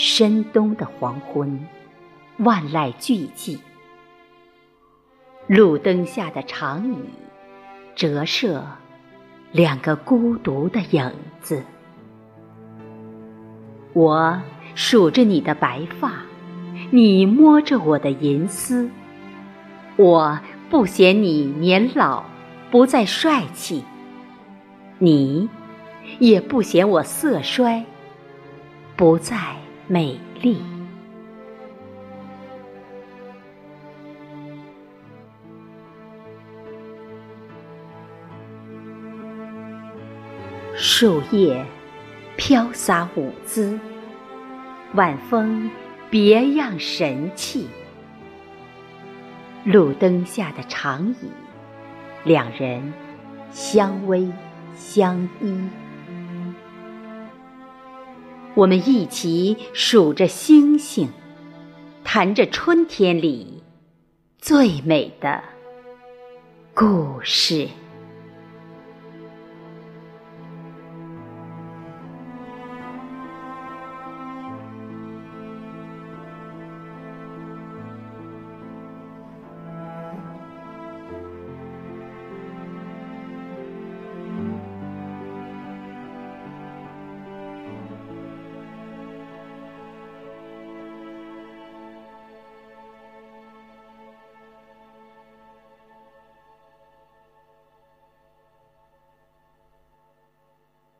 深冬的黄昏，万籁俱寂。路灯下的长椅，折射两个孤独的影子。我数着你的白发，你摸着我的银丝。我不嫌你年老，不再帅气；你也不嫌我色衰，不再美丽。树叶飘洒舞姿，晚风别样神气。路灯下的长椅，两人相偎相依。我们一起数着星星，谈着春天里最美的故事。